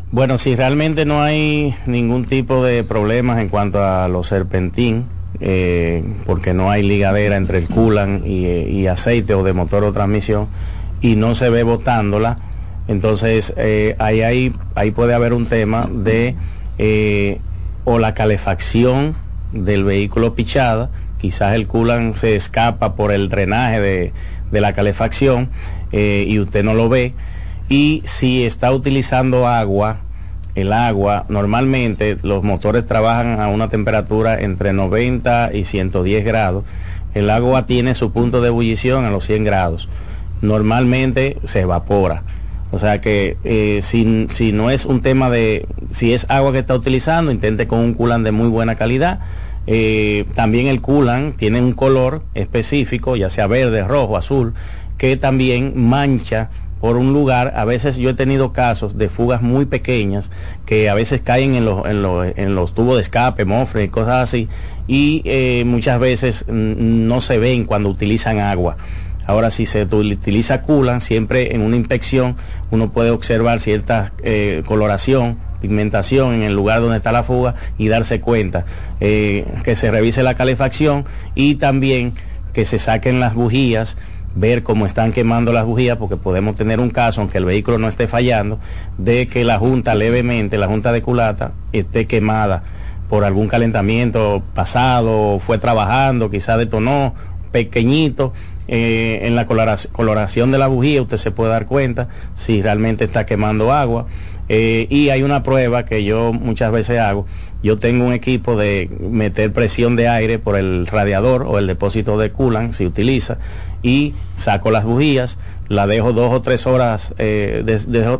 Bueno, si realmente no hay ningún tipo de problemas en cuanto a los serpentín, eh, porque no hay ligadera entre el culan y, aceite o de motor o transmisión, y no se ve botándola, entonces eh, ahí, ahí, ahí puede haber un tema de eh, o la calefacción del vehículo pichada, quizás el culan se escapa por el drenaje de, de la calefacción y usted no lo ve, y si está utilizando agua, el agua, normalmente los motores trabajan a una temperatura entre 90 y 110 grados. El agua tiene su punto de ebullición a los 100 grados. Normalmente se evapora. O sea que eh, si, si no es un tema de, si es agua que está utilizando, intente con un culan de muy buena calidad. Eh, también el culan tiene un color específico, ya sea verde, rojo, azul, que también mancha por un lugar, a veces yo he tenido casos de fugas muy pequeñas que a veces caen en los, en los, en los tubos de escape, mofre y cosas así, y eh, muchas veces mm, no se ven cuando utilizan agua. Ahora, si se utiliza culan, siempre en una inspección uno puede observar cierta eh, coloración, pigmentación en el lugar donde está la fuga y darse cuenta eh, que se revise la calefacción y también que se saquen las bujías ver cómo están quemando las bujías, porque podemos tener un caso, aunque el vehículo no esté fallando, de que la junta levemente, la junta de culata, esté quemada por algún calentamiento pasado, fue trabajando, quizá detonó pequeñito. Eh, en la coloración, de la bujía usted se puede dar cuenta si realmente está quemando agua. Eh, y hay una prueba que yo muchas veces hago. Yo tengo un equipo de meter presión de aire por el radiador o el depósito de coolant, si utiliza, y saco las bujías, la dejo dos o tres horas, eh,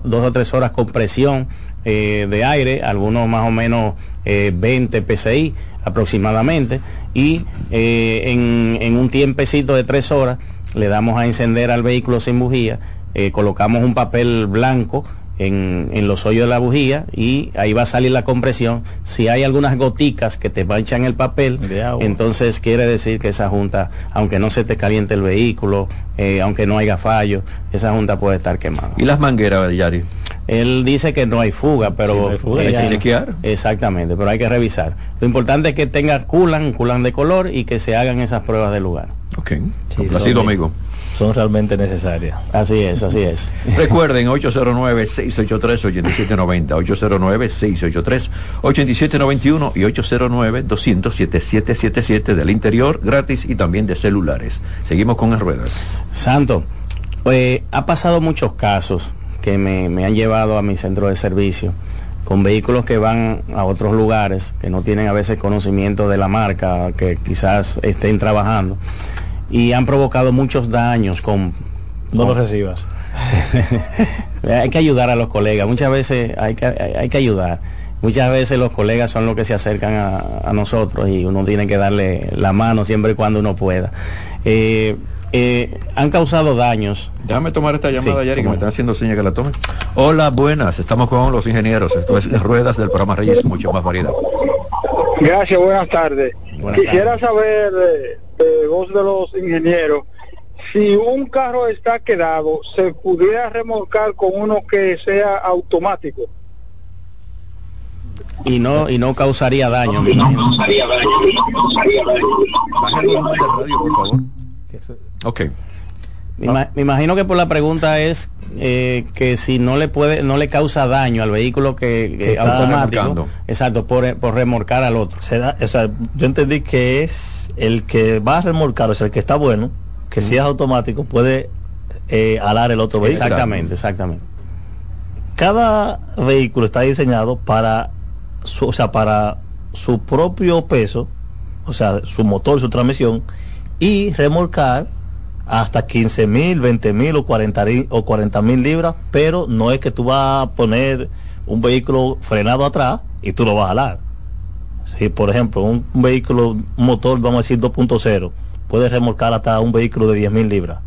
dos o tres horas con presión eh, de aire, algunos más o menos eh, 20 psi aproximadamente, y eh, en, en, un tiempecito de tres horas le damos a encender al vehículo sin bujía, colocamos un papel blanco en, en, los hoyos de la bujía y ahí va a salir la compresión. Si hay algunas goticas que te manchan el papel, entonces quiere decir que esa junta, aunque no se te caliente el vehículo, eh, aunque no haya fallo, esa junta puede estar quemada. ¿Y las mangueras, Yari? Él dice que no hay fuga, pero sí, no hay fuga, hay chequear. Exactamente, pero hay que revisar. Lo importante es que tenga culan, culan de color y que se hagan esas pruebas de lugar. Ok, sí, amigo son realmente necesarias. Así es, así es. Recuerden, 809-683-8790, 809-683-8791 y 809-200-7777 del interior, gratis y también de celulares. Seguimos con las ruedas. Santo, eh, ha pasado muchos casos que me, me han llevado a mi centro de servicio con vehículos que van a otros lugares, que no tienen a veces conocimiento de la marca, que quizás estén trabajando y han provocado muchos daños con... No los recibas. hay que ayudar a los colegas, muchas veces hay que, hay que ayudar. Muchas veces los colegas son los que se acercan a, a, nosotros y uno tiene que darle la mano siempre y cuando uno pueda. Eh, eh, han causado daños. Déjame tomar esta llamada, sí, Yari, que me están haciendo señas que la tome. Hola, buenas. Estamos con los ingenieros. Esto es Ruedas del programa Reyes, mucho más variedad. Gracias, buenas tardes. Buenas Quisiera tardes. saber de, voz de los ingenieros si un carro está quedado, se pudiera remolcar con uno que sea automático. Y no, y no causaría daño. me imagino. Ok. Me, ima- me imagino que por la pregunta es eh, que si no le puede, no le causa daño al vehículo que, que Que está automático, exacto, por, por remolcar al otro. Será- o sea, yo entendí que es el que va a remolcar, o sea, el que está bueno, que si es automático puede eh, alar el otro vehículo. Exactamente, exactamente. Cada vehículo está diseñado para su, o sea, para su propio peso, o sea, su motor, su transmisión, y remolcar hasta 15 mil, 20 mil o 40 ri- o 40 mil libras, pero no es que tú vas a poner un vehículo frenado atrás y tú lo vas a jalar. Si, por ejemplo, un, un vehículo, un motor, vamos a decir 2.0, puede remolcar hasta un vehículo de 10 mil libras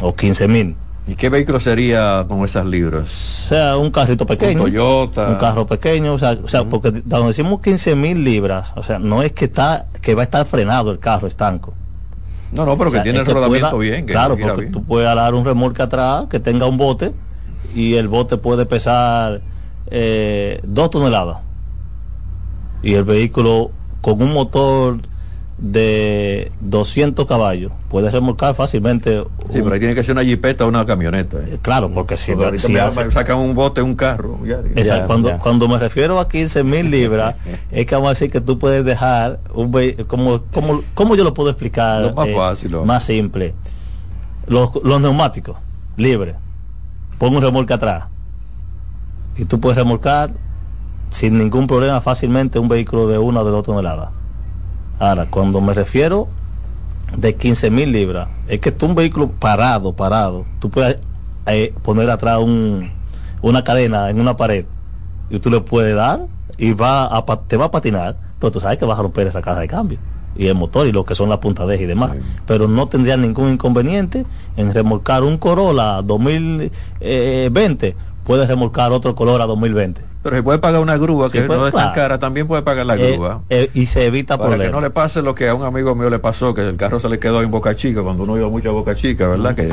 o 15 mil. ¿Y qué vehículo sería con esas O libras? sea, un carrito pequeño. Un Toyota. Un carro pequeño, o sea, o sea porque cuando decimos 15 mil libras, o sea, no es que está que va a estar frenado el carro estanco. No, no, pero O sea, que tiene el rodamiento pueda- bien. Que claro, porque bien. tú puedes alar un remolque atrás que tenga un bote y el bote puede pesar eh, dos toneladas. Y el vehículo con un motor de 200 caballos puede remolcar fácilmente. Sí, pero ahí tiene que ser una jipeta o una camioneta. ¿eh? Claro, porque si, Porque si hace- sacan un bote, un carro. ya, ya. Exacto, cuando, cuando me refiero a 15 mil libras, es que vamos a decir que tú puedes dejar un ve- como, como, ¿cómo yo lo puedo explicar? Lo más fácil, lo- Más simple. Los, los neumáticos, libres. Pon un remolque atrás. Y tú puedes remolcar sin ningún problema fácilmente un vehículo de una o de dos toneladas. Ahora, cuando me refiero de 15 mil libras, es que tú un vehículo parado, parado, tú puedes eh, poner atrás un, una cadena en una pared y tú le puedes dar y va a, te va a patinar, pero tú sabes que vas a romper esa caja de cambio y el motor y lo que son las puntadejas y demás. Pero no tendría ningún inconveniente en remolcar un Corolla 2020, puedes remolcar otro Corolla 2020. Pero se puede pagar una grúa, Sí, que pues, no es tan claro. cara, también puede pagar la Eh, grúa. eh, y se evita Para que no le pase lo que a un amigo mío le pasó, que el carro se le quedó en Boca Chica, cuando uno iba mucho a Boca Chica, ¿verdad? Que,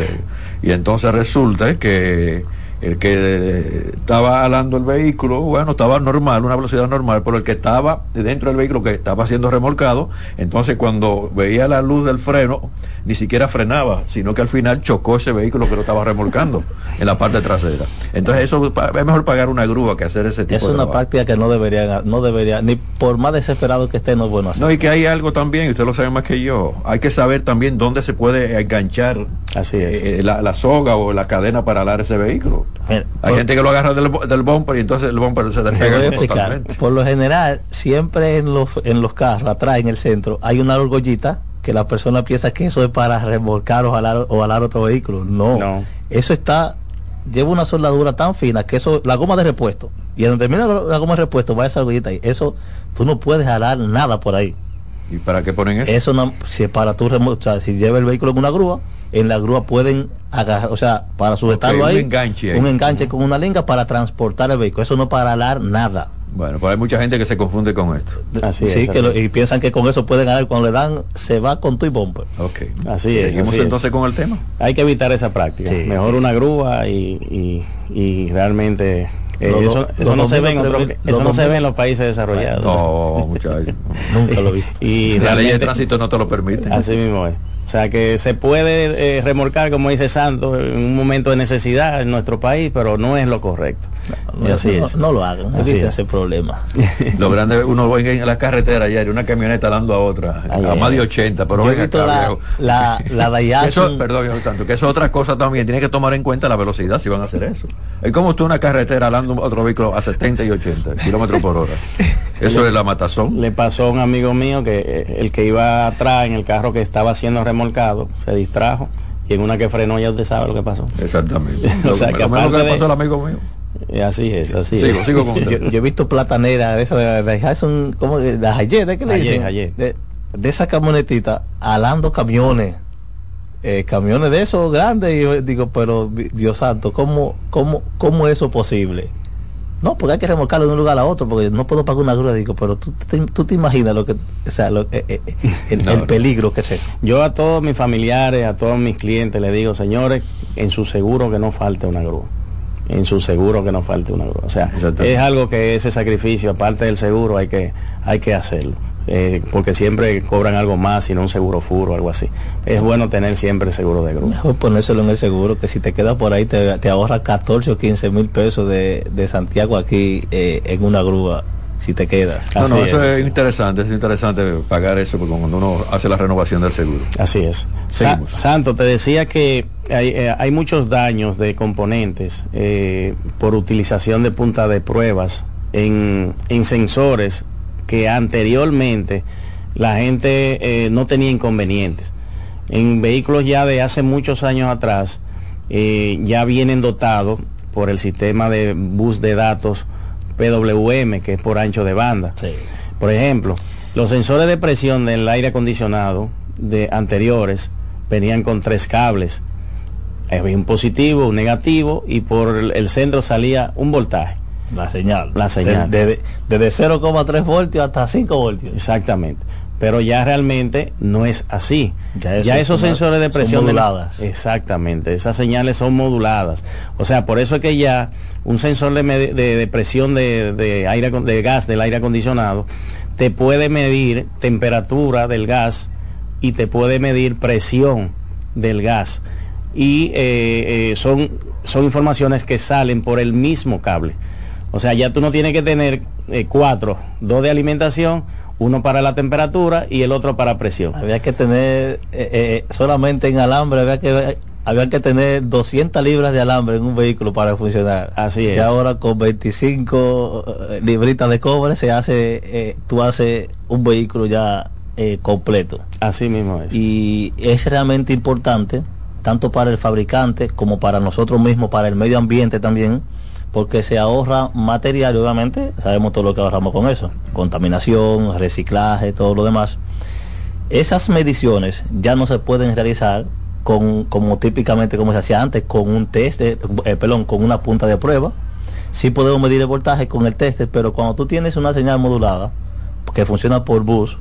y entonces resulta que el que eh, estaba alando el vehículo, bueno, estaba normal, una velocidad normal, pero el que estaba dentro del vehículo que estaba siendo remolcado, entonces cuando veía la luz del freno, ni siquiera frenaba, sino que al final chocó ese vehículo que lo estaba remolcando en la parte trasera. Entonces eso es mejor pagar una grúa que hacer ese tipo Es de una trabajo. práctica que no debería, no debería, ni por más desesperado que esté, no es bueno hacer. No, y que hay algo también, y usted lo sabe más que yo, hay que saber también dónde se puede enganchar Así es. eh, la, la soga o la cadena para alar ese vehículo. Mira, Hay por- gente que lo agarra del, del bumper y entonces el bumper se despega totalmente. Por lo general, siempre en los, en los carros, atrás en el centro, hay una argollita que la persona piensa que eso es para remolcar o jalar, o jalar otro vehículo. No. No. Eso está, lleva una soldadura tan fina que eso, la goma de repuesto. Y donde termina la, goma de repuesto va esa argollita. Eso, tú no puedes jalar nada por ahí. ¿Y para qué ponen eso? Eso no, si para tú remo- o sea, si lleva el vehículo en una grúa, en la grúa pueden agarrar, o sea, para sujetarlo Ok, un ahí, enganche ahí. un enganche con una linga para transportar el vehículo. Eso no para alar nada. Bueno, pues hay mucha gente que se confunde con esto. Así sí, es, que así lo- y piensan que con eso pueden ganar. Cuando le dan, se va con tu y bumper. Ok. Así es. Seguimos así es. entonces con el tema. Hay que evitar esa práctica. Sí, Mejor sí. una grúa y, y, y realmente eh, Los- eso, los eso no se ve en 2003, otros- los eso no se 2000. ve en los países desarrollados. No, muchachos. Nunca lo he visto. Y La ley de tránsito no te lo permite. Así mismo es. O sea que se puede eh, remolcar, como dice Santos, en un momento de necesidad en nuestro país, pero no es lo correcto. No, así no, es. no lo hagan, Así es. ese problema. Lo grande, uno va en la carretera ayer, una camioneta dando a otra, Ay, a más de ay. 80, pero venga acá, la, viejo. la, la Eso, perdón, santo, que eso es otra cosa también, tiene que tomar en cuenta la velocidad si van a hacer eso. Es como tú una carretera alando otro vehículo a 70 y 80 kilómetros por hora. Eso es la matazón. Le pasó a un amigo mío que eh, el que iba atrás en el carro que estaba siendo remolcado se distrajo y en una que frenó ya usted sabe lo que pasó. Exactamente. O Lo, sea, lo que mismo aparte que le de- pasó al amigo mío. Así es, así Sigo, es. sigo con usted. yo, yo he visto platanera de esa de, de Hilson, ¿cómo de la Hayet, ¿eh? ¿qué le dicen? Hayet. De, de esa camionetita alando camiones. Eh, camiones de esos grandes y yo digo, pero Dios santo, ¿cómo, cómo, cómo es eso posible? No, porque hay que remolcarlo de un lugar a otro, porque no puedo pagar una grúa. Digo, pero tú, te, tú te imaginas lo que, o sea, lo, eh, eh, el, No, el peligro que es. Yo a todos mis familiares, a todos mis clientes les digo, señores, en su seguro que no falte una grúa. En su seguro que no falte una grúa. O sea, es algo que ese sacrificio, aparte del seguro, hay que, hay que hacerlo. Eh, porque siempre cobran algo más, sino un seguro furo o algo así. Es bueno tener siempre seguro de grúa. Mejor ponérselo en el seguro, que si te quedas por ahí te, te ahorra 14 o 15 mil pesos de, de Santiago aquí eh, en una grúa, si te quedas. No, no, eso es, interesante, es interesante pagar eso porque cuando uno hace la renovación del seguro. Así es. Sa-. Santo, te decía que hay, eh, hay muchos daños de componentes eh, por utilización de punta de pruebas en, en sensores que anteriormente la gente eh, no tenía inconvenientes. En vehículos ya de hace muchos años atrás ya vienen dotados por el sistema de bus de datos PWM, que es por ancho de banda. Por ejemplo, los sensores de presión del aire acondicionado de anteriores venían con tres cables. Había un positivo, un negativo y por el centro salía un voltaje. La señal. La señal. De- de- Desde 0,3 voltios hasta 5 voltios. Exactamente. Pero ya realmente no es así. Ya Ya, eso esos sensores de son presión de la- moduladas. exactamente, esas señales son moduladas. O sea, por eso es que ya un sensor de, de- de presión de, de aire de gas del aire acondicionado te puede medir temperatura del gas y te puede medir presión del gas. Y eh, eh, son, son informaciones que salen por el mismo cable. O sea, ya tú no tienes que tener eh, cuatro, dos de alimentación, uno para la temperatura y el otro para presión. Había que tener, eh, eh, solamente en alambre, había que, había que tener 200 libras de alambre en un vehículo para funcionar. Así Y es. ahora con 25 eh, libritas de cobre se hace, eh, tú haces un vehículo ya completo. Así mismo es. Y es realmente importante, tanto para el fabricante como para nosotros mismos, para el medio ambiente también, porque se ahorra material obviamente sabemos todo lo que ahorramos con eso, contaminación, reciclaje, todo lo demás. Esas mediciones ya no se pueden realizar con, como típicamente como se hacía antes, con un test, de- eh, perdón, con una punta de prueba. Sí podemos medir el voltaje con el tester, pero cuando tú tienes una señal modulada que funciona por bus,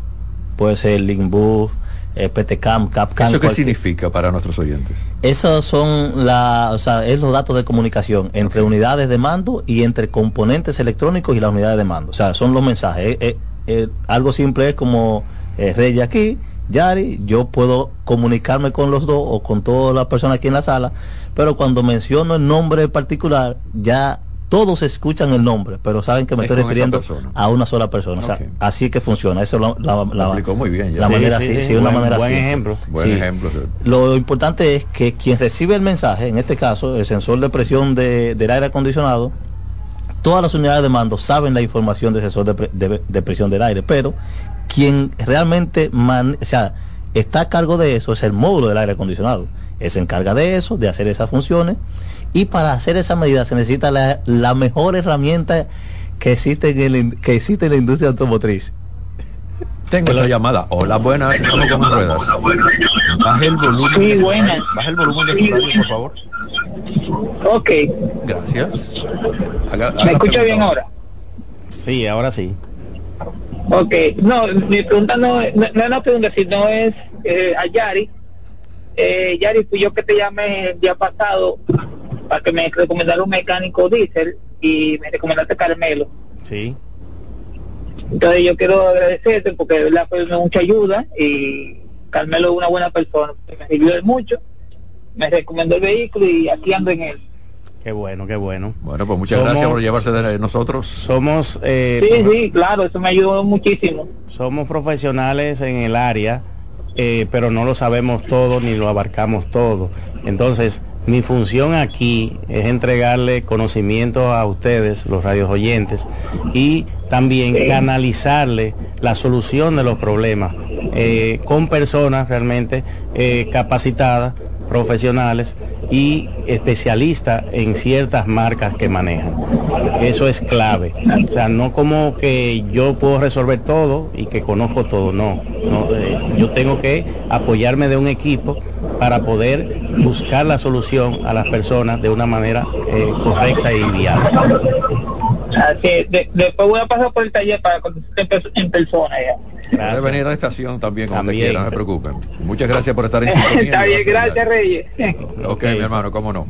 puede ser link bus, eh, PTCAM, CAPCAM. ¿Eso qué cualquier- significa para nuestros oyentes? esos son la, o sea, es los datos de comunicación entre unidades de mando y entre componentes electrónicos y las unidades de mando. O sea, son los mensajes. Eh, eh, algo simple es como Rey aquí, Yari, yo puedo comunicarme con los dos o con todas las personas aquí en la sala, pero cuando menciono el nombre particular, ya todos escuchan el nombre, pero saben que me Es estoy refiriendo a una sola persona. O sea, así que funciona. Eso es la, la, la- explicó muy bien Sí, manera sí, así, sí, sí, una buen- manera buen ejemplo. Buen ejemplo. Lo importante es que quien recibe el mensaje, en este caso el sensor de presión de- del aire acondicionado, todas las unidades de mando saben la información del sensor de, pre- de- de presión del aire, pero quien realmente man- o sea, está a cargo de eso es el módulo del aire acondicionado. Él se encarga de eso, de hacer esas funciones, y para hacer esa medida se necesita la, la mejor herramienta que existe, en el que existe en la industria automotriz. Tengo la llamada. Hola, buenas. Estamos con ruedas. Baja el volumen. Sí, de su buenas. Baja el volumen de su radio, por favor. Ok, Gracias. Haga- haga ¿me escucha bien ahora? Sí, ahora sí. Ok, no, mi pregunta no, es- no, no es una pregunta, sino es eh, a Yari. Eh, Yari, fui yo que te llamé el día pasado para que me recomendara un mecánico diésel y me recomendaste Carmelo. Sí. Entonces yo quiero agradecerte porque de verdad fue de mucha ayuda y Carmelo es una buena persona, me sirvió de mucho, me recomendó el vehículo y aquí ando en él. Qué bueno, qué bueno. Bueno, pues muchas Somos- gracias por llevarse de nosotros. Somos, eh, Sí, sí, claro, eso me ayudó muchísimo. somos profesionales en el área, eh, pero no lo sabemos todo ni lo abarcamos todo. Entonces, mi función aquí es entregarle conocimiento a ustedes, los radios oyentes, y también canalizarle la solución de los problemas eh, con personas realmente eh, capacitadas, profesionales y especialistas en ciertas marcas que manejan. Eso es clave. O sea, no como que yo puedo resolver todo y que conozco todo, no. no eh, yo tengo que apoyarme de un equipo para poder buscar la solución a las personas de una manera eh, correcta y viable. Así, de- después voy a pasar por el taller para contestar en persona ya. Puede venir a la estación también cuando También. quiera, no se preocupen. Muchas gracias por estar en sintonía. Está bien, gracias Reyes. Ok, mi hermano, cómo no.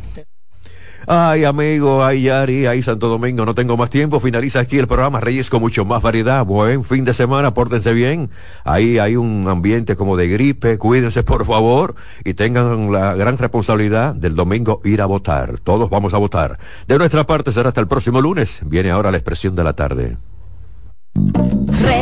Ay, amigo, ay, Yari, ay, Santo Domingo, no tengo más tiempo. Finaliza aquí el programa Reyes con mucho más variedad. Buen fin de semana, pórtense bien. Ahí hay un ambiente como de gripe. Cuídense, por favor, y tengan la gran responsabilidad del domingo ir a votar. Todos vamos a votar. De nuestra parte será hasta el próximo lunes. Viene ahora la expresión de la tarde. Reyes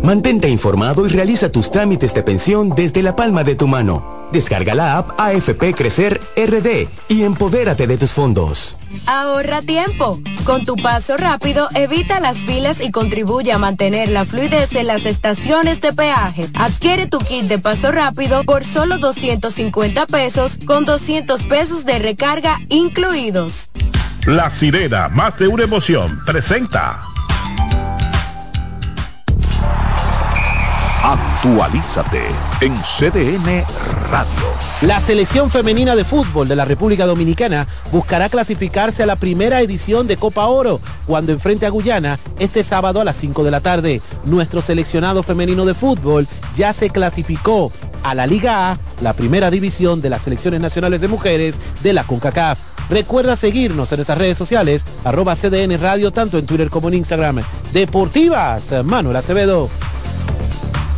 Mantente informado y realiza tus trámites de pensión desde la palma de tu mano. Descarga la app AFP Crecer RD y empodérate de tus fondos. Ahorra tiempo. Con tu paso rápido, evita las filas y contribuye a mantener la fluidez en las estaciones de peaje. Adquiere tu kit de paso rápido por solo 250 pesos con 200 pesos de recarga incluidos. La sirena, más de una emoción, presenta. Actualízate en CDN Radio. La selección femenina de fútbol de la República Dominicana buscará clasificarse a la primera edición de Copa Oro cuando enfrente a Guyana este sábado a las 5 de la tarde. Nuestro seleccionado femenino de fútbol ya se clasificó a la Liga A, la primera división de las selecciones nacionales de mujeres de la CONCACAF. Recuerda seguirnos en nuestras redes sociales, arroba CDN Radio, tanto en Twitter como en Instagram. Deportivas, Manuel Acevedo.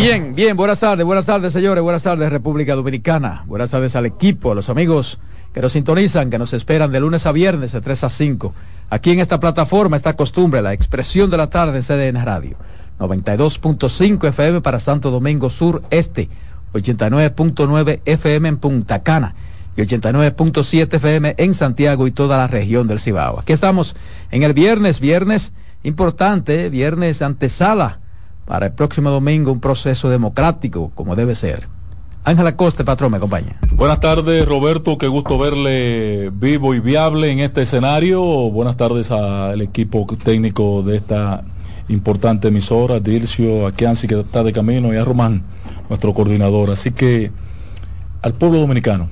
Bien, bien, buenas tardes, buenas tardes señores, buenas tardes República Dominicana, buenas tardes al equipo, a los amigos que nos sintonizan, que nos esperan de lunes a viernes de 3 a 5, aquí en esta plataforma, esta costumbre, la expresión de la tarde en CDN Radio, 92.5 FM para Santo Domingo Sur Este, 89.9 FM en Punta Cana y 89.7 FM en Santiago y toda la región del Cibao. Aquí estamos en el viernes, viernes importante, viernes antesala para el próximo domingo un proceso democrático como debe ser. Ángela Costa, patrón, me acompaña. Buenas tardes, Roberto. Qué gusto verle vivo y viable en este escenario. Buenas tardes al equipo técnico de esta importante emisora, Dilcio, a Kianci, que está de camino, y a Román, nuestro coordinador. Así que al pueblo dominicano,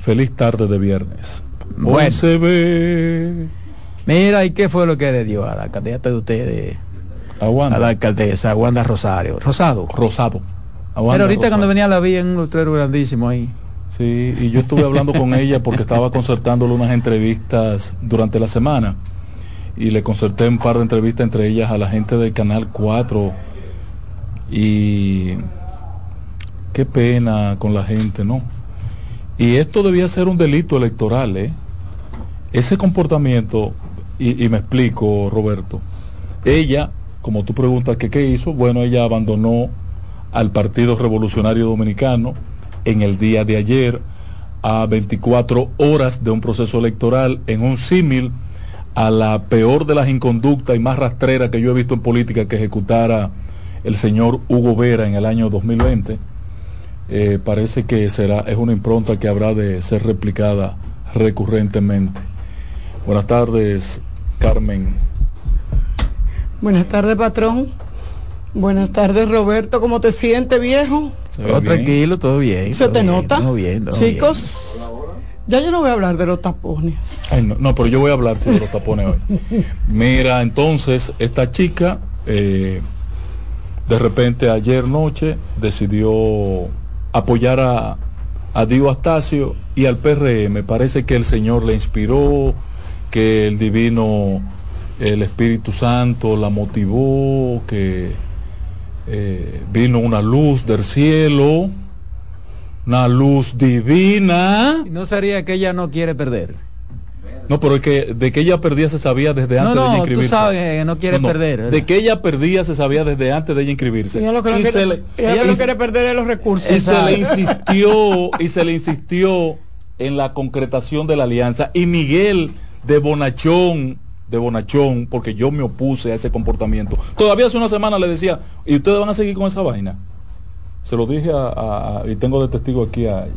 feliz tarde de viernes. Bueno. Hoy se ve. Mira, ¿y qué fue lo que le dio a la candidata de ustedes? A Wanda. A la alcaldesa, a Wanda Rosario. Rosado. Rosado. Pero ahorita cuando venía la vi en un letrero grandísimo ahí. Sí, y yo estuve hablando con ella porque estaba concertándole unas entrevistas durante la semana y le concerté un par de entrevistas entre ellas a la gente del Canal 4 y qué pena con la gente, ¿no? Y esto debía ser un delito electoral, ¿eh? Ese comportamiento, y, y me explico, Roberto, ella, como tú preguntas que qué hizo, bueno, ella abandonó al Partido Revolucionario Dominicano en el día de ayer a 24 horas de un proceso electoral en un símil a la peor de las inconductas y más rastrera que yo he visto en política que ejecutara el señor Hugo Vera en el año 2020. Eh, parece que será es una impronta que habrá de ser replicada recurrentemente. Buenas tardes, Carmen. Buenas tardes, patrón. Buenas tardes, Roberto. ¿Cómo te sientes, viejo? Todo tranquilo, todo bien. ¿Se todo te bien, nota? todo bien, todo Chicos, ya yo no voy a hablar de los tapones. Ay, no, no, pero yo voy a hablar sí, de los tapones hoy. Mira, entonces, esta chica, eh, de repente ayer noche, decidió apoyar a, a Dio Astacio y al PRM. Parece que el Señor le inspiró, que el divino, el Espíritu Santo la motivó, que eh, vino una luz del cielo, una luz divina. ¿Y no sería que ella no quiere perder? No, pero es que de que ella perdía se sabía desde No, antes de no, ella tú inscribirse. sabes que no quiere perder, ¿verdad? De que ella perdía se sabía desde antes de ella inscribirse. Ella lo que no Y quiere, se le- ella y quiere perder es los recursos. y se le insistió y se le insistió en la concretación de la alianza y Miguel de Bonachón de Bonachón porque yo me opuse a ese comportamiento. Todavía hace una semana le decía y ustedes van a seguir con esa vaina se lo dije a, a- a- y tengo de testigo aquí a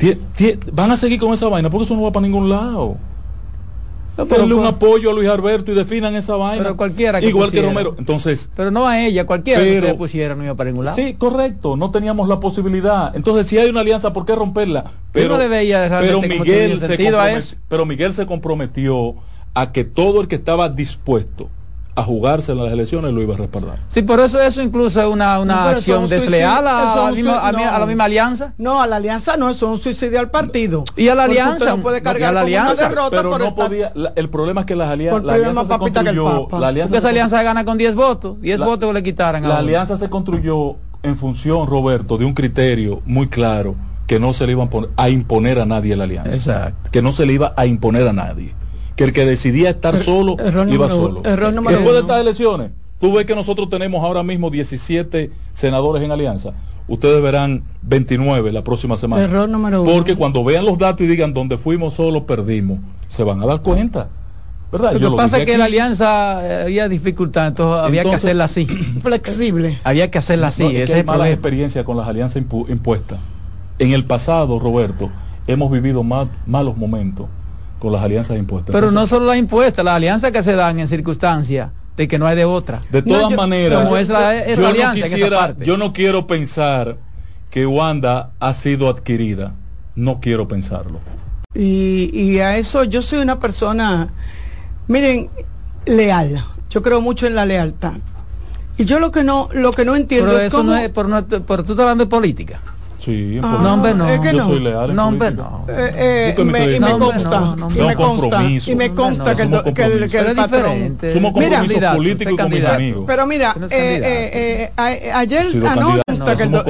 "Tie- tie- van a seguir con esa vaina porque eso no va para ningún lado Denle un apoyo a Luis Alberto y definan esa vaina Pero cualquiera que igual que. Romero entonces Pero no a ella, cualquiera Pero- que le pusiera no iba para ningún lado. Sí, correcto, no teníamos la posibilidad. Entonces, si hay una alianza, ¿por qué romperla? Pero, no le veía pero Miguel se pero Miguel se comprometió a que todo el que estaba dispuesto a jugarse en las elecciones, lo iba a respaldar. Sí, por eso eso incluso es una, una No, acción un desleal a, a, a la misma alianza. No, a la alianza no, eso es un suicidio al partido. Y a la alianza, no puede cargar a la una alianza, derrota pero por no estar- podía, la- el problema es que las alian- la alianza se construyó, la alianza Porque esa se alianza gana con 10 votos, 10 La- votos que le quitaran La ahora. alianza se construyó en función, Roberto, de un criterio muy claro que no se le iba a, poner- a imponer a nadie la alianza. Exacto. Que no se le iba a imponer a nadie. Que el que decidía estar solo error iba número solo. error Después de estas elecciones, tú ves que nosotros tenemos ahora mismo 17 senadores en alianza. Ustedes verán 29 la próxima semana. Error número uno. Porque cuando vean los datos y digan donde fuimos solo perdimos, se van a dar cuenta. ¿Verdad? Lo Yo que pasa es que aquí. la alianza eh, había dificultad, entonces había que hacerla así. Flexible. Había que hacerla así, No, es que hay es problema. experiencias con las alianzas impu- impuestas. En el pasado, Roberto, hemos vivido ma- malos momentos con las alianzas impuestas. Pero no solo las impuestas, las alianzas que se dan en circunstancias de que no hay de otra. de todas yo- maneras, como es la- esa yo, no alianza en esa parte. yo no quiero pensar que Wanda ha sido adquirida. No quiero pensarlo. Y, y a eso yo soy una persona, miren, leal. Yo creo mucho en la lealtad. Y yo lo que no, lo que no entiendo Pero es eso cómo... no es, por no, pero tú estás hablando de política. Sí, Ah, política. no, hombre, no. es que Yo no. soy leal en No, hombre, no. Eh, eh, me y me consta, No, no, y no, me consta, y me consta que, el, que el, que el Pero patrón... Somos Mira, compromisos políticos amigos. Pero eh, eh, eh, a- ayer consta que el,